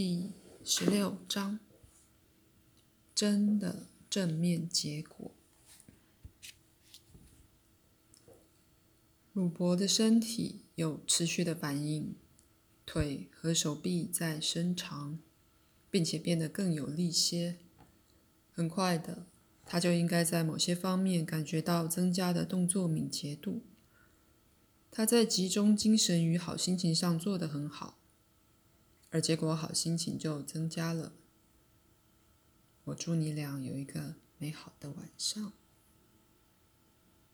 第十六章：真的正面结果。鲁伯的身体有持续的反应，腿和手臂在伸长，并且变得更有力些。很快的，他就应该在某些方面感觉到增加的动作敏捷度。他在集中精神与好心情上做得很好，而结果好心情就增加了。我祝你俩有一个美好的晚上。